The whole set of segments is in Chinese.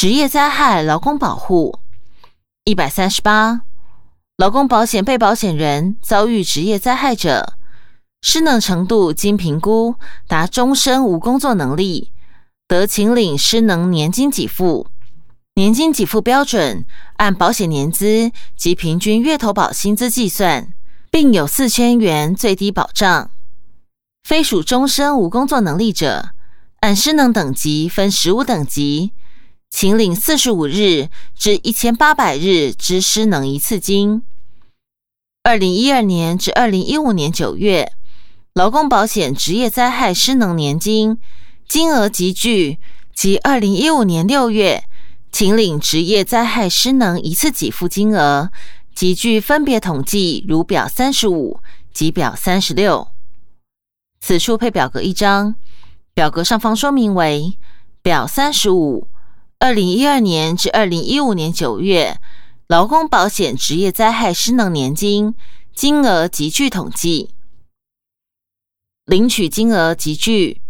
职业灾害劳工保护一百三十八，劳工保险被保险人遭遇职业灾害者，失能程度经评估达终身无工作能力，得请领失能年金给付。年金给付标准按保险年资及平均月投保薪资计算，并有四千元最低保障。非属终身无工作能力者，按失能等级分十五等级，请领四十五日至一千八百日之失能一次金。二零一二年至二零一五年九月，劳工保险职业灾害失能年金金额集聚，及二零一五年六月，请领职业灾害失能一次给付金额集聚分别统计如表三十五及表三十六。此处配表格一张，表格上方说明为表三十五，二零一二年至二零一五年九月劳工保险职业灾害失能年金金额集聚统计，领取金额集聚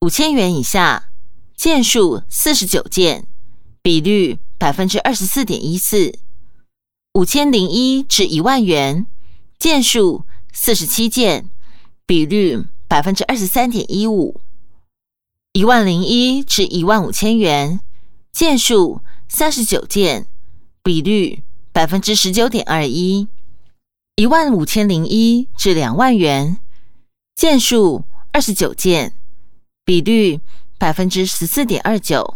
五千元以下，件数四十九件，比率百分之二十四点一四；五千零一至一万元，件数四十七件，比率。百分之二十三点一五，一万零一至一万五千元，件数三十九件，比率百分之十九点二一；一万五千零一至两万元，件数二十九件，比率百分之十四点二九；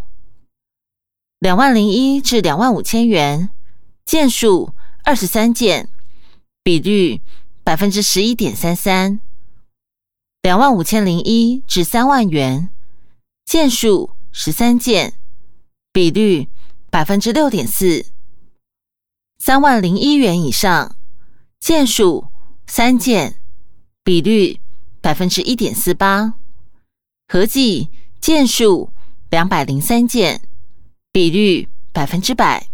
两万零一至两万五千元，件数二十三件，比率百分之十一点三三。两万五千零一至三万元，件数十三件，比率百分之六点四；三万零一元以上，件数三件，比率百分之一点四八，合计件数两百零三件，比率百分之百。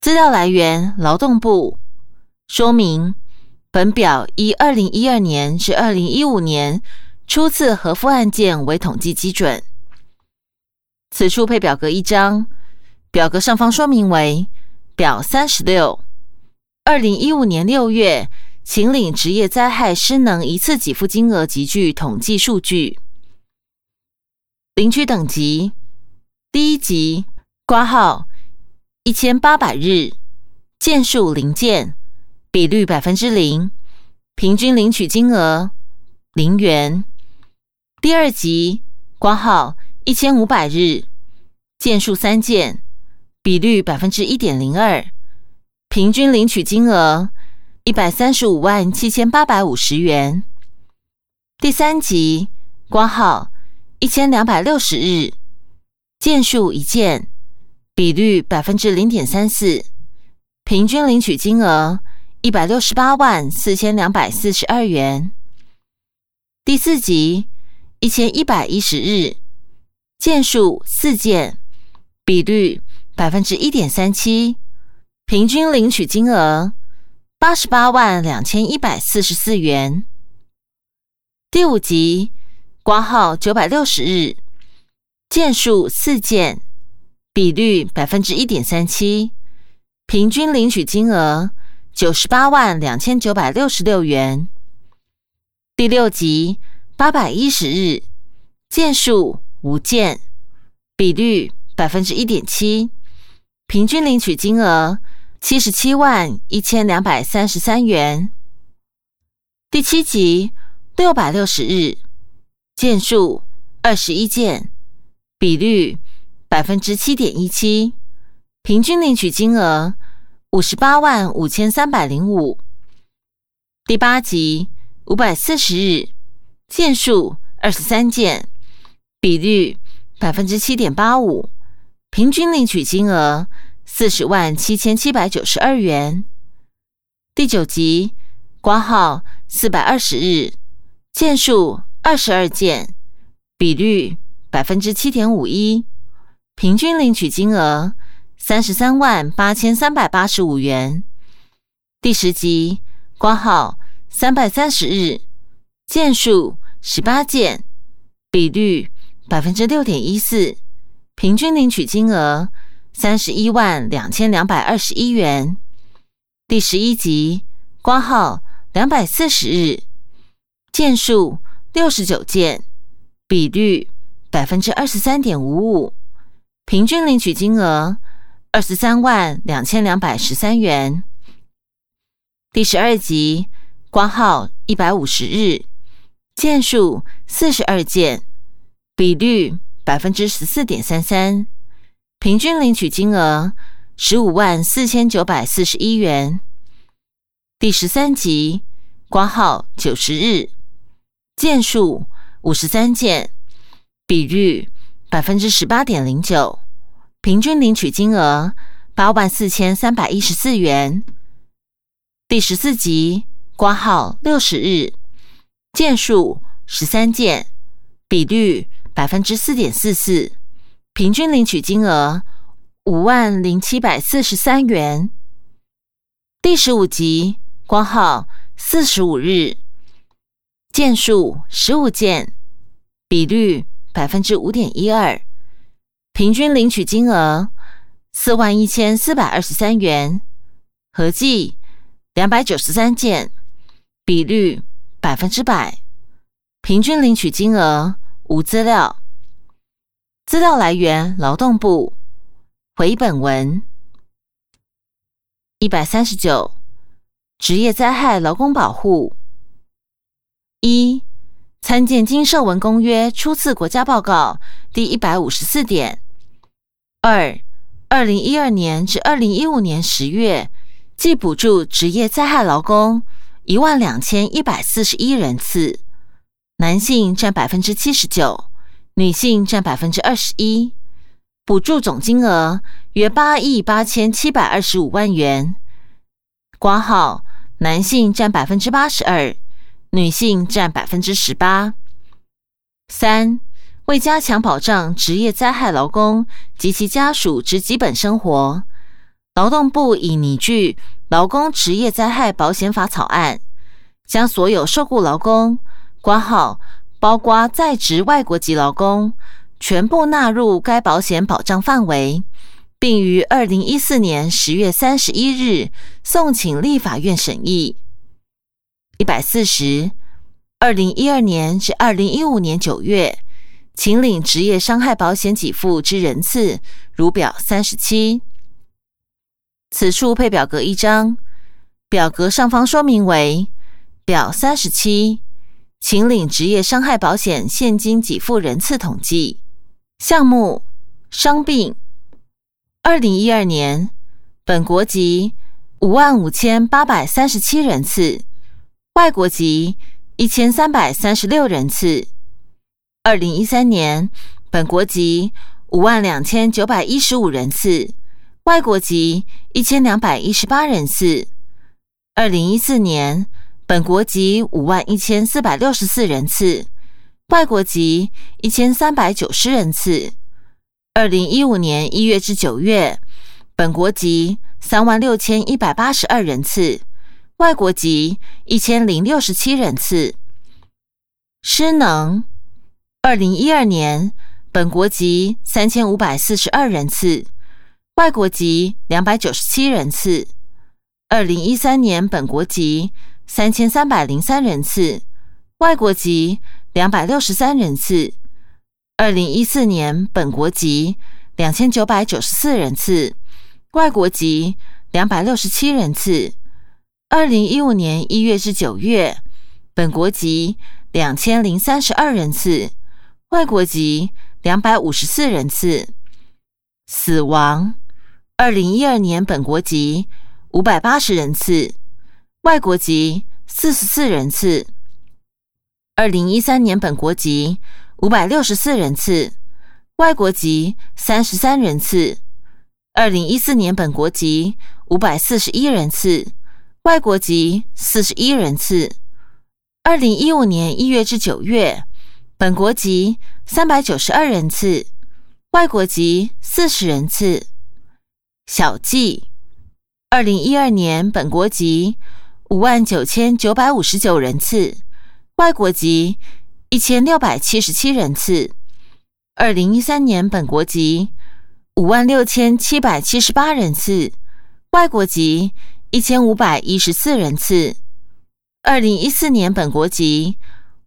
资料来源：劳动部。说明。本表以二零一二年至二零一五年初次核付案件为统计基准。此处配表格一张，表格上方说明为表三十六，二零一五年六月请领职业灾害失能一次给付金额集聚统计数据。领取等级：第一级挂号一千八百日，件数零件。比率百分之零，平均领取金额零元。第二级挂号一千五百日，件数三件，比率百分之一点零二，平均领取金额一百三十五万七千八百五十元。第三级挂号一千两百六十日，件数一件，比率百分之零点三四，平均领取金额。一百六十八万四千两百四十二元。第四级一千一百一十日，件数四件，比率百分之一点三七，平均领取金额八十八万两千一百四十四元。第五集挂号九百六十日，件数四件，比率百分之一点三七，平均领取金额。九十八万两千九百六十六元。第六集八百一十日，件数五件，比率百分之一点七，平均领取金额七十七万一千两百三十三元。第七集六百六十日，件数二十一件，比率百分之七点一七，平均领取金额。五十八万五千三百零五，第八集五百四十日，件数二十三件，比率百分之七点八五，平均领取金额四十万七千七百九十二元。第九集挂号四百二十日，件数二十二件，比率百分之七点五一，平均领取金额。三十三万八千三百八十五元。第十集挂号三百三十日，件数十八件，比率百分之六点一四，平均领取金额三十一万两千两百二十一元。第十一集，挂号两百四十日，件数六十九件，比率百分之二十三点五五，平均领取金额二十三万两千两百十三元。第十二集，挂号一百五十日，件数四十二件，比率。百分之十四点三三，平均领取金额十五万四千九百四十一元。第十三集，挂号九十日，件数五十三件，比率百分之十八点零九，平均领取金额八万四千三百一十四元。第十四集，挂号六十日，件数十三件，比率。百分之四点四四，平均领取金额五万零七百四十三元。第十五集，光号四十五日，件数十五件，比率百分之五点一二，平均领取金额四万一千四百二十三元，合计两百九十三件，比率百分之百，平均领取金额。无资料，资料来源：劳动部。回本文一百三十九，职业灾害劳工保护。一，参见《经社文公约》初次国家报告第一百五十四点。二，二零一二年至二零一五年十月，计补助职业灾害劳工一万两千一百四十一人次。男性占百分之七十九，女性占百分之二十一，补助总金额约八亿八千七百二十五万元。挂号男性占百分之八十二，女性占百分之十八。三为加强保障职业灾害劳工及其家属之基本生活，劳动部已拟具《劳工职业灾害保险法》草案，将所有受雇劳工。挂号，包括在职外国籍劳工，全部纳入该保险保障范围，并于二零一四年十月三十一日送请立法院审议。一百四十，二零一二年至二零一五年九月，请领职业伤害保险给付之人次，如表三十七。此处配表格一张，表格上方说明为表三十七。请领职业伤害保险现金给付人次统计。项目：伤病，二零一二年本国籍五万五千八百三十七人次，外国籍一千三百三十六人次；二零一三年本国籍五万两千九百一十五人次，外国籍一千两百一十八人次；二零一四年。本国籍五万一千四百六十四人次，外国籍一千三百九十人次。二零一五年一月至九月，本国籍三万六千一百八十二人次，外国籍一千零六十七人次。失能，二零一二年本国籍三千五百四十二人次，外国籍两百九十七人次。二零一三年本国籍。三千三百零三人次，外国籍两百六十三人次。二零一四年本国籍两千九百九十四人次，外国籍两百六十七人次。二零一五年一月至九月，本国籍两千零三十二人次，外国籍两百五十四人次。死亡，二零一二年本国籍五百八十人次。外国籍四十四人次，二零一三年本国籍五百六十四人次，外国籍三十三人次。二零一四年本国籍五百四十一人次，外国籍四十一人次。二零一五年一月至九月，本国籍三百九十二人次，外国籍四十人次。小记，二零一二年本国籍。五万九千九百五十九人次，外国籍一千六百七十七人次。二零一三年本国籍五万六千七百七十八人次，外国籍一千五百一十四人次。二零一四年本国籍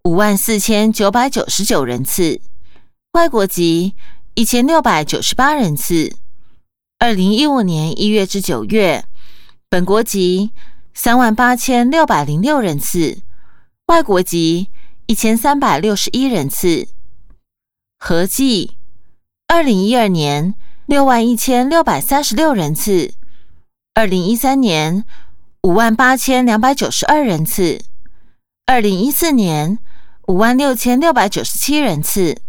五万四千九百九十九人次，外国籍一千六百九十八人次。二零一五年一月至九月，本国籍三万八千六百零六人次，外国籍一千三百六十一人次。合计二零一二年六万一千六百三十六人次，二零一三年五万八千两百九十二人次，二零一四年五万六千六百九十七人次，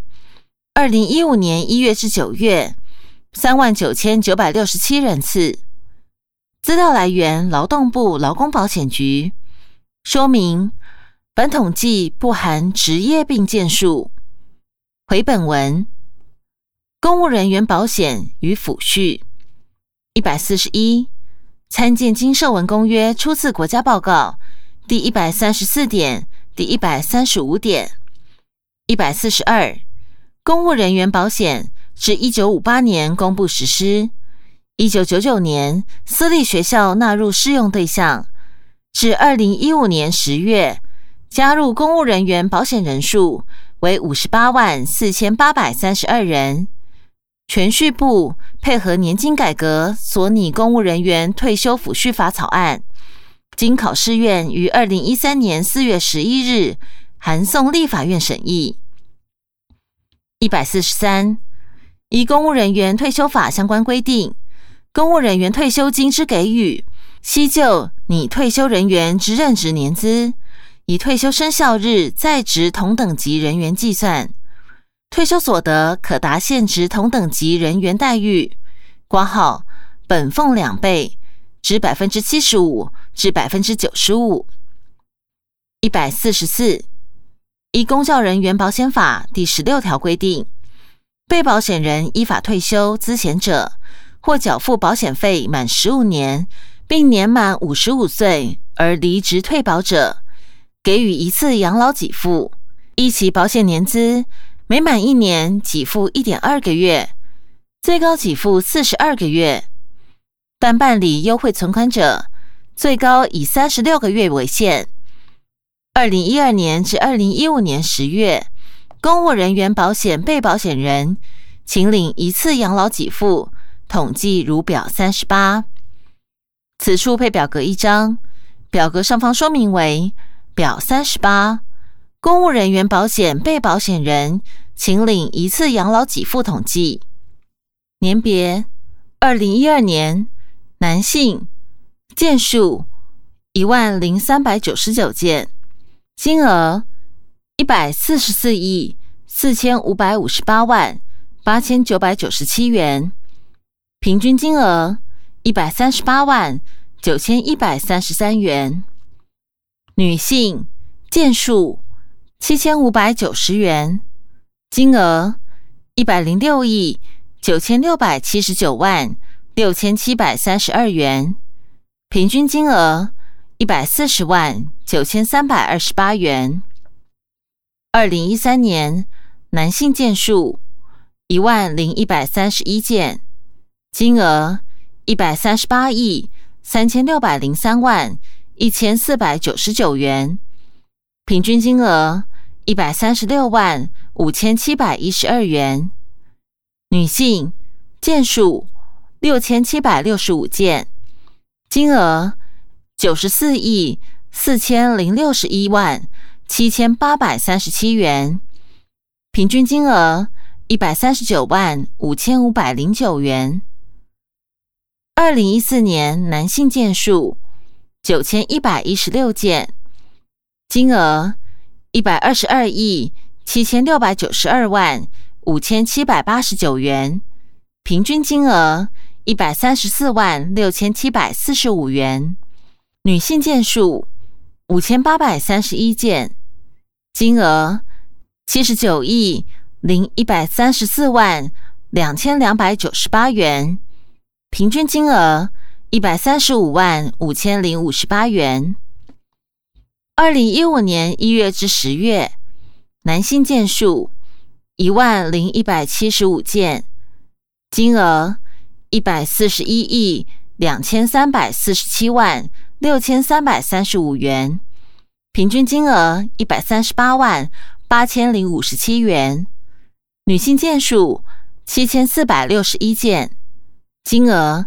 二零一五年一月至九月三万九千九百六十七人次。资料来源：劳动部劳工保险局。说明：本统计不含职业病件数。回本文，公务人员保险与抚恤一百四十一，参见经社文公约，出自国家报告第一百三十四点、第一百三十五点。一百四十二，公务人员保险至一九五八年公布实施，一九九九年私立学校纳入适用对象，至二零一五年十月加入公务人员保险人数。为五十八万四千八百三十二人。全序部配合年金改革所拟公务人员退休抚恤法草案，经考试院于二零一三年四月十一日函送立法院审议。一百四十三，依公务人员退休法相关规定，公务人员退休金之给予，悉就拟退休人员之任职年资。以退休生效日在职同等级人员计算，退休所得可达现职同等级人员待遇，挂号本俸两倍，至百分之七十五至百分之九十五。一百四十四，依公教人员保险法第十六条规定，被保险人依法退休资险者，或缴付保险费满十五年，并年满五十五岁而离职退保者。给予一次养老给付，一期保险年资每满一年给付一点二个月，最高给付四十二个月。但办理优惠存款者，最高以三十六个月为限。二零一二年至二零一五年十月，公务人员保险被保险人请领一次养老给付，统计如表三十八。此处配表格一张，表格上方说明为。表三十八，公务人员保险被保险人请领一次养老给付统计年别：二零一二年，男性，件数一万零三百九十九件，金额一百四十四亿四千五百五十八万八千九百九十七元，平均金额一百三十八万九千一百三十三元。女性件数七千五百九十元，金额一百零六亿九千六百七十九万六千七百三十二元，平均金额一百四十万九千三百二十八元。二零一三年男性件数一万零一百三十一件，金额一百三十八亿三千六百零三万。一千四百九十九元，平均金额一百三十六万五千七百一十二元。女性件数六千七百六十五件，金额九十四亿四千零六十一万七千八百三十七元，平均金额一百三十九万五千五百零九元。二零一四年男性件数。九千一百一十六件，金额一百二十二亿七千六百九十二万五千七百八十九元，平均金额一百三十四万六千七百四十五元。女性件数五千八百三十一件，金额七十九亿零一百三十四万两千两百九十八元，平均金额。一百三十五万五千零五十八元。二零一五年一月至十月，男性件数一万零一百七十五件，金额一百四十一亿两千三百四十七万六千三百三十五元，平均金额一百三十八万八千零五十七元。女性件数七千四百六十一件，金额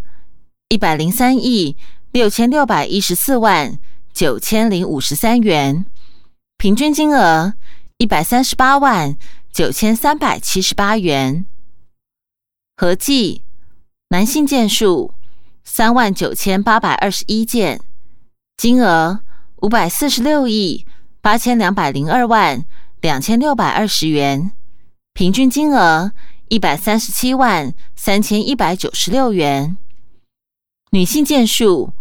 一百零三亿六千六百一十四万九千零五十三元，平均金额一百三十八万。九千三百七十八元，合计男性件数三万九千八百二十一件，金额五百四十六亿八千两百零二万两千六百二十元，平均金额一百三十七万三千一百九十六元。女性件数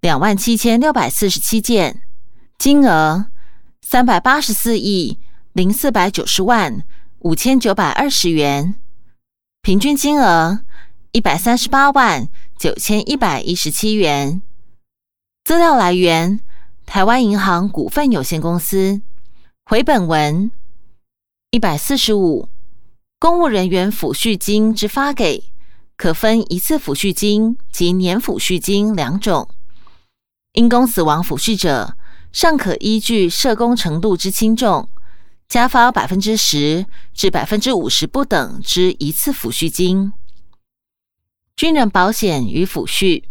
两万七千六百四十七件，金额三百八十四亿零四百九十万。五千九百二十元，平均金额一百三十八万九千一百一十七元。资料来源：台湾银行股份有限公司。回本文一百四十五，公务人员抚恤金之发给，可分一次抚恤金及年抚恤金两种。因公死亡抚恤者，尚可依据社工程度之轻重。加发百分之十至百分之五十不等之一次抚恤金。军人保险与抚恤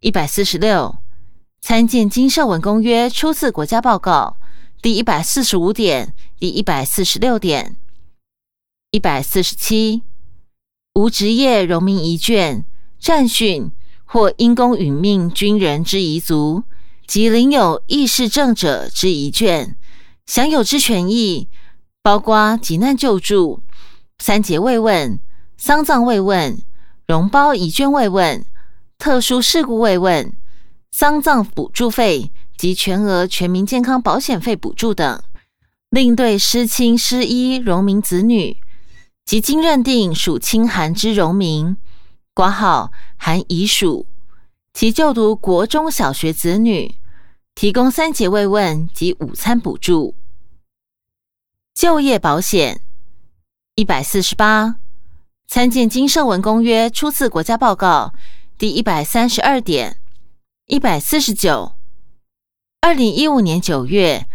一百四十六，参见《经社文公约》初次国家报告第一百四十五点、第一百四十六点。一百四十七，无职业荣民遗眷、战训或因公殒命军人之遗族及领有意识证者之遗眷。享有之权益，包括急难救助、三节慰问、丧葬慰问、容包遗眷慰问、特殊事故慰问、丧葬补助费及全额全民健康保险费补助等。另对失亲失医荣民子女即经认定属亲寒之荣民（挂号含遗属）其就读国中小学子女。提供三节慰问及午餐补助。就业保险。一百四十八，参见《金社文公约》初次国家报告。第一百三十二点。一百四十九。二零一五年九月，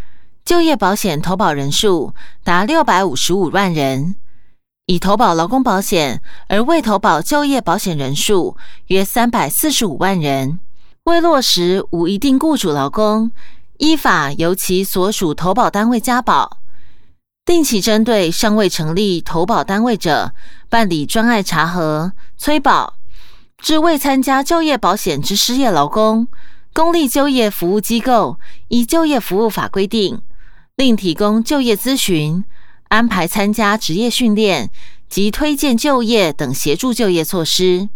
就业保险投保人数达六百五十五万人，已投保劳工保险而未投保就业保险人数约三百四十五万人。未落实无一定雇主劳工，依法由其所属投保单位加保，定期针对尚未成立投保单位者办理专案查核催保，至未参加就业保险之失业劳工，公立就业服务机构依就业服务法规定，另提供就业咨询、安排参加职业训练及推荐就业等协助就业措施。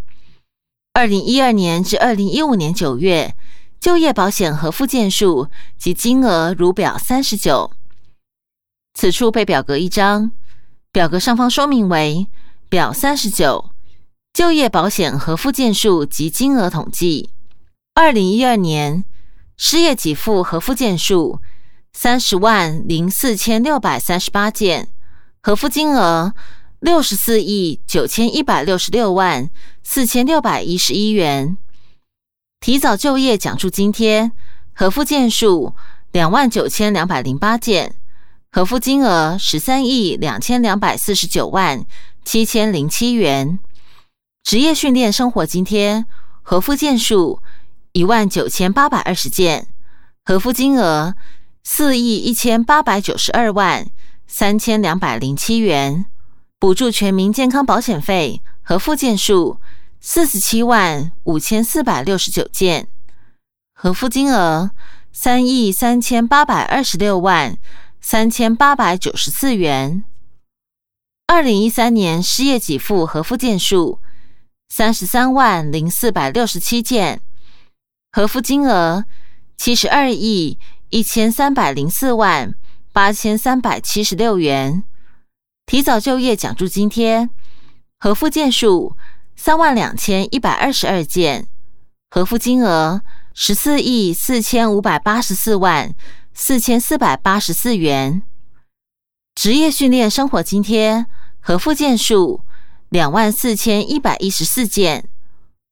二零一二年至二零一五年九月，就业保险和付件数及金额如表三十九。此处被表格一张，表格上方说明为表三十九，就业保险和付件数及金额统计。二零一二年失业给付和付件数三十万零四千六百三十八件，核付金额。六十四亿九千一百六十六万四千六百一十一元，提早就业奖助津贴核付件数两万九千两百零八件，核付金额十三亿两千两百四十九万七千零七元。职业训练生活津贴核付件数一万九千八百二十件，核付金额四亿一千八百九十二万三千两百零七元。补助全民健康保险费和附件数四十七万五千四百六十九件，合付金额三亿三千八百二十六万三千八百九十四元。二零一三年失业给付和附件数三十三万零四百六十七件，合付金额七十二亿一千三百零四万八千三百七十六元。提早就业奖助津贴核付件数三万两千一百二十二件，核付金额十四亿四千五百八十四万四千四百八十四元。职业训练生活津贴核付件数两万四千一百一十四件，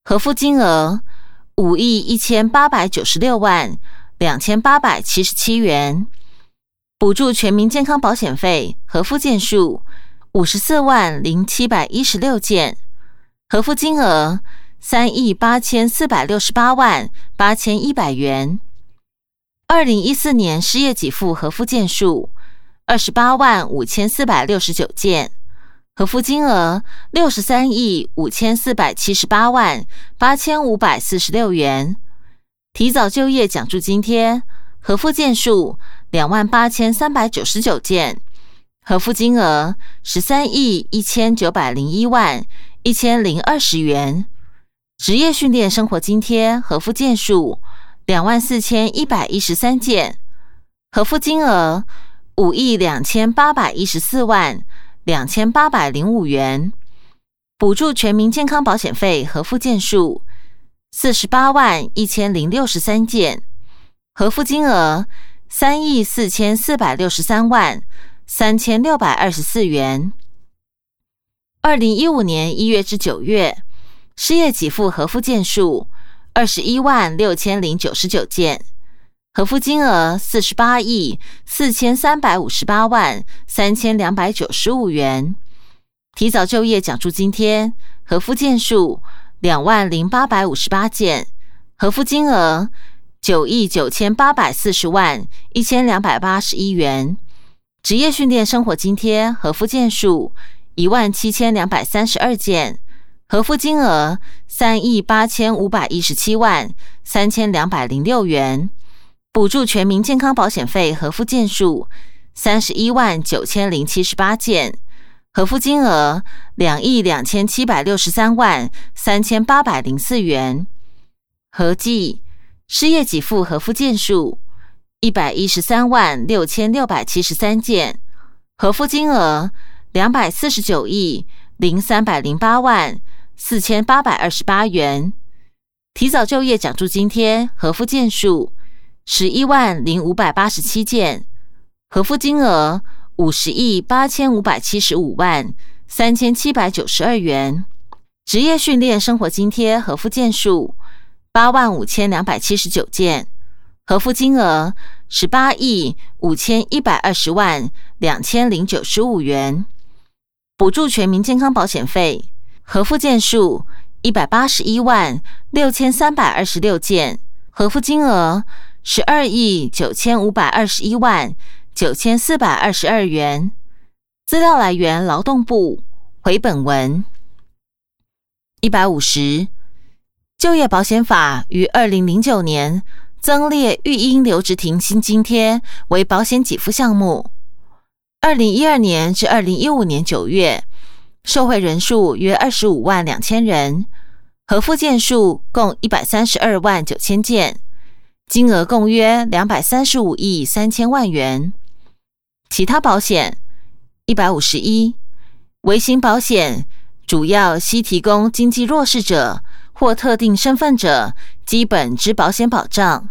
核付金额五亿一千八百九十六万两千八百七十七元。补助全民健康保险费核付件数五十四万零七百一十六件，核付金额三亿八千四百六十八万八千一百元。二零一四年失业给付核付件数二十八万五千四百六十九件，核付金额六十三亿五千四百七十八万八千五百四十六元。提早就业奖助津贴核付件数两万八千三百九十九件，核付金额十三亿一千九百零一万一千零二十元。职业训练生活津贴核付件数。两万四千一百一十三件，核付金额五亿两千八百一十四万两千八百零五元。补助全民健康保险费核付件数四十八万一千零六十三件，核付金额三亿四千四百六十三万三千六百二十四元。二零一五年一月至九月，失业给付核付件数。二十一万六千零九十九件，核付金额四十八亿四千三百五十八万三千两百九十五元。提早就业奖助津贴核付件数两万零八百五十八件，核付金额九亿九千八百四十万一千两百八十一元。职业训练生活津贴核付件数一万七千两百三十二件。核付金额三亿八千五百一十七万三千两百零六元，补助全民健康保险费核付件数三十一万九千零七十八件，核付金额两亿两千七百六十三万三千八百零四元，合计失业给付核付件数一百一十三万六千六百七十三件，核付金额两百四十九亿零三百零八万。四千八百二十八元，提早就业奖助津贴核付件数十一万零五百八十七件，核付金额五十亿八千五百七十五万三千七百九十二元。职业训练生活津贴核付件数八万五千两百七十九件，核付金额十八亿五千一百二十万两千零九十五元。补助全民健康保险费。核付件数一百八十一万六千三百二十六件，核付金额十二亿九千五百二十一万九千四百二十二元。资料来源：劳动部。回本文一百五十。就业保险法于二零零九年增列育婴留职停薪津贴为保险给付项目。二零一二年至二零一五年九月。受惠人数约二十五万两千人，核付件数共一百三十二万九千件，金额共约两百三十五亿三千万元。其他保险一百五十一，微型保险主要悉提供经济弱势者或特定身份者基本之保险保障，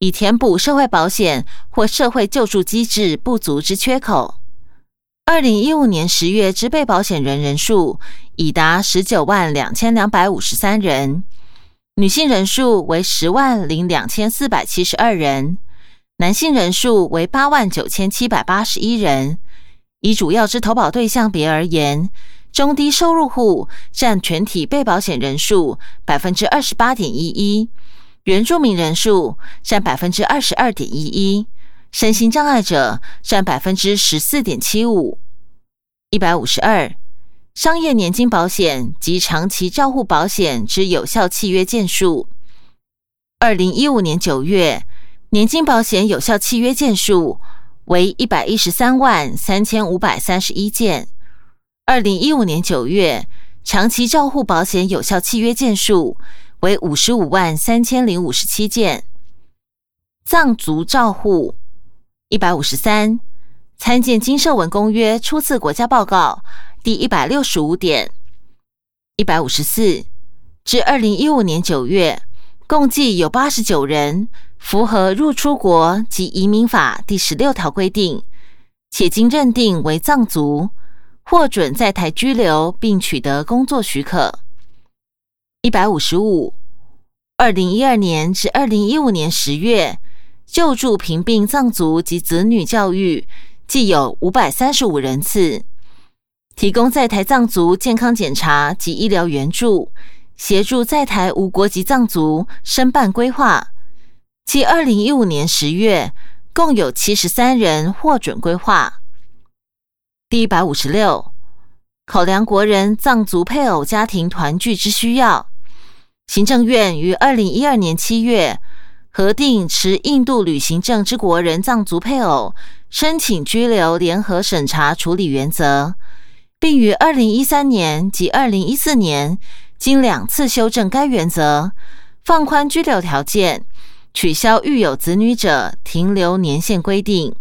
以填补社会保险或社会救助机制不足之缺口。二零一五年十月之被保险人人数已达十九万两千两百五十三人，女性人数为十万零两千四百七十二人，男性人数为八万九千七百八十一人。以主要之投保对象别而言，中低收入户占全体被保险人数百分之二十八点一一，原住民人数占百分之二十二点一一。身心障碍者占百分之十四点七五，一百五十二。商业年金保险及长期照护保险之有效契约件数，二零一五年九月，年金保险有效契约件数为一百一十三万三千五百三十一件；二零一五年九月，长期照护保险有效契约件数为五十五万三千零五十七件。藏族照护。一百五十三，参见《金社文公约》初次国家报告第一百六十五点。一百五十四，至二零一五年九月，共计有八十九人符合入出国及移民法第十六条规定，且经认定为藏族，获准在台居留并取得工作许可。一百五十五，二零一二年至二零一五年十月，救助贫病藏族及子女教育，计有五百三十五人次，提供在台藏族健康检查及医疗援助，协助在台无国籍藏族申办规划。即二零一五年十月。共有七十三人获准规划。第一百五十六，考量国人藏族配偶家庭团聚之需要，行政院于二零一二年七月核定持印度旅行证之国人藏族配偶申请居留联合审查处理原则，并于二零一三年及二零一四年经两次修正该原则，放宽居留条件。取消育有子女者停留年限规定。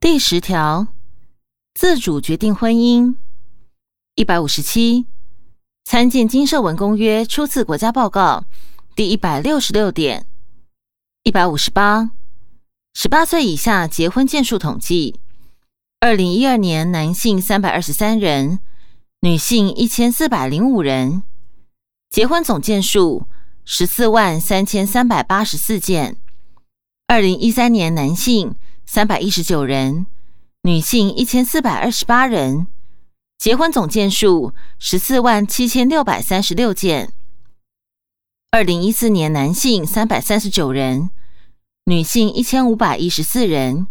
第十条。自主决定婚姻一百五十七，参见《金社文公约》初次国家报告第一百六十六点一百五十八，十八岁以下结婚件数统计：二零一二年男性三百二十三人，女性一千四百零五人，结婚总件数十四万三千三百八十四件。二零一三年男性三百一十九人。女性一千四百二十八人，结婚总件数十四万七千六百三十六件。二零一四年男性三百三十九人，女性一千五百一十四人，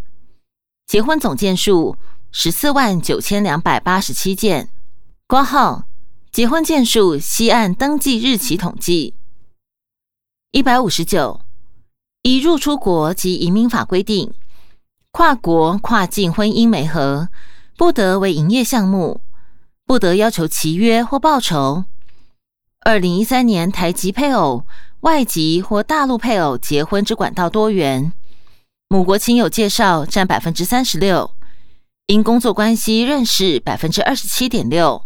结婚总件数十四万九千两百八十七件。挂号结婚件数西岸登记日期统计一百五十九，依入出国及移民法规定。跨国跨境婚姻媒合不得为营业项目，不得要求契约或报酬。二零一三年台籍配偶、外籍或大陆配偶结婚之管道多元，母国亲友介绍占百分之三十六，因工作关系认识百分之二十七点六，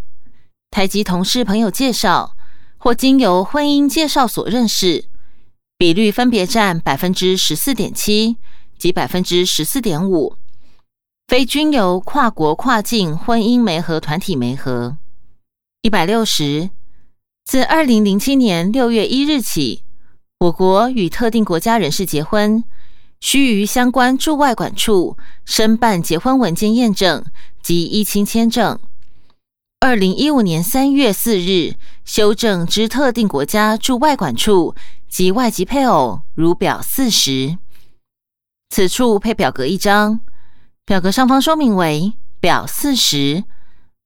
台籍同事朋友介绍或经由婚姻介绍所认识，比率分别占百分之十四点七。及百分之十四点五，非均由跨国跨境婚姻媒合团体媒合一百六十。自二零零七年六月一日起，我国与特定国家人士结婚，需于相关驻外管处申办结婚文件验证及依亲签证。二零一五年三月四日修正之特定国家驻外管处及外籍配偶，如表四十。此处配表格一张，表格上方说明为表四十，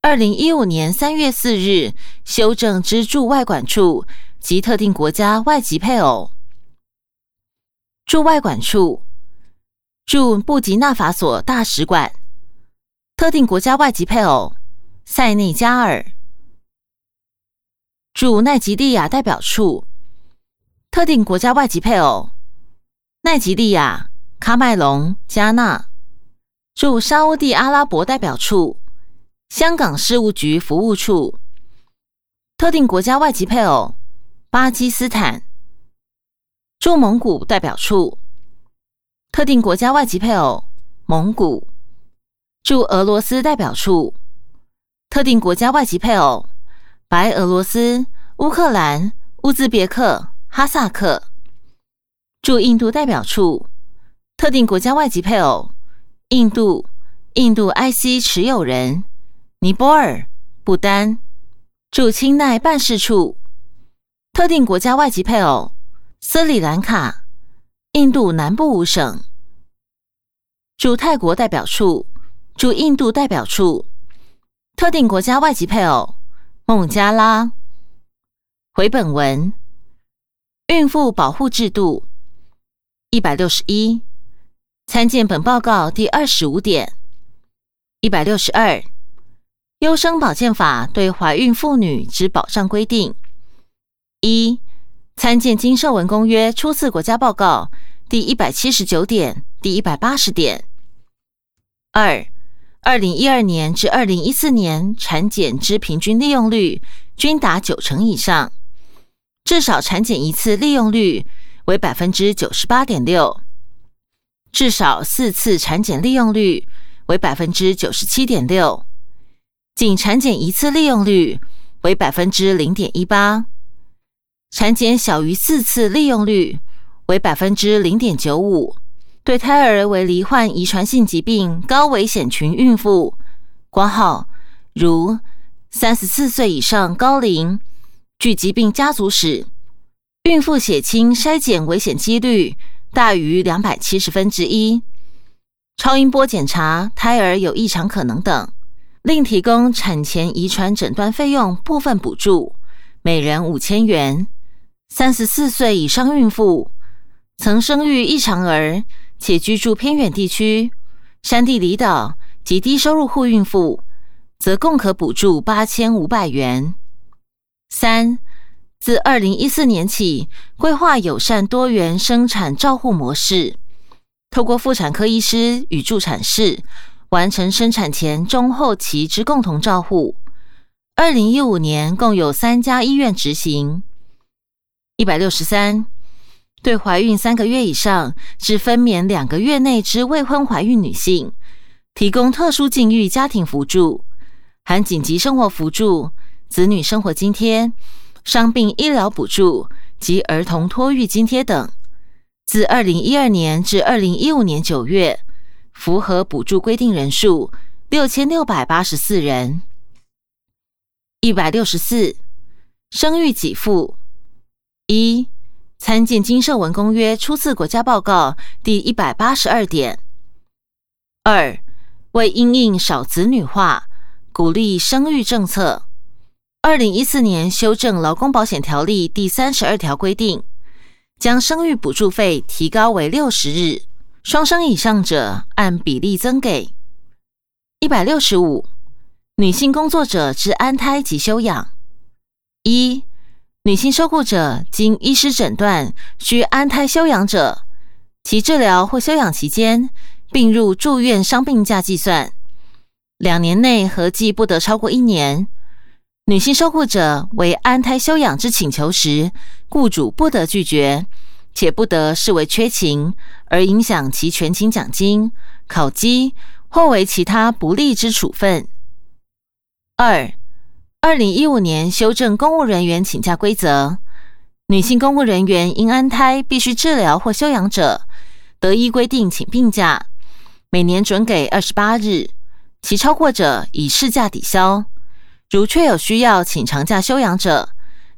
二零一五年三月四日修正之驻外管处及特定国家外籍配偶。驻外管处驻布吉纳法索大使馆，特定国家外籍配偶塞内加尔。驻奈及利亚代表处，特定国家外籍配偶奈及利亚。喀麦隆、加纳驻沙地阿拉伯代表处、香港事务局服务处、特定国家外籍配偶巴基斯坦驻蒙古代表处、特定国家外籍配偶蒙古驻俄罗斯代表处、特定国家外籍配偶白俄罗斯、乌克兰、乌兹别克、哈萨克驻印度代表处。特定国家外籍配偶：印度、印度 IC 持有人、尼泊尔、不丹驻清奈办事处；特定国家外籍配偶：斯里兰卡、印度南部五省驻泰国代表处、驻印度代表处；特定国家外籍配偶：孟加拉。回本文：孕妇保护制度一百六十一。参见本报告第二十五点。一百六十二，优生保健法对怀孕妇女之保障规定：一、参见《经社文公约》初次国家报告第一百七十九点、第一百八十点。二、二零一二年至二零一四年产检之平均利用率均达九成以上，至少产检一次利用率为百分之九十八点六，至少四次产检利用率为百分之九十七点六，仅产检一次利用率为百分之零点一八。产检小于四次利用率为百分之零点九五，对胎儿为罹患遗传性疾病高危险群孕妇（挂号如三十四岁以上高龄具疾病家族史），孕妇血清筛检危险几率大于两百七十分之一，超音波检查胎儿有异常可能等，另提供产前遗传诊断费用部分补助，每人五千元。三十四岁以上孕妇曾生育异常儿且居住偏远地区、山地离岛及低收入户孕妇，则共可补助八千五百元。三、自二零一四年起，规划友善多元生产照护模式，透过妇产科医师与助产士完成生产前、中、后期之共同照护。二零一五年共有三家医院执行。一百六十三，对怀孕三个月以上至分娩两个月内之未婚怀孕女性，提供特殊境遇家庭扶助，含紧急生活扶助、子女生活津贴、伤病医疗补助及儿童托育津贴等。自二零一二年至二零一五年九月，符合补助规定人数六千六百八十四人。一百六十四，生育给付。一、参见《经社文公约》初次国家报告第一百八十二点。二、为因应少子女化，鼓励生育政策，二零一四年修正劳工保险条例第三十二条规定，将生育补助费提高为六十日，双生以上者按比例增给。一百六十五、女性工作者之安胎及休养。一、女性受雇者经医师诊断需安胎休养者，其治疗或休养期间并入住院伤病假计算，两年内合计不得超过一年。女性受雇者为安胎休养之请求时，雇主不得拒绝，且不得视为缺勤而影响其全勤奖金、考绩或为其他不利之处分。二。二零一五年修正公务人员请假规则，女性公务人员因安胎必须治疗或休养者，得依规定请病假，每年准给二十八日，其超过者以事假抵消。如确有需要请长假休养者，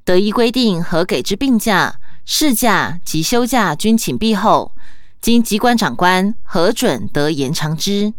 得依规定和给之病假、事假及休假均请毕后，经机关长官核准得延长之。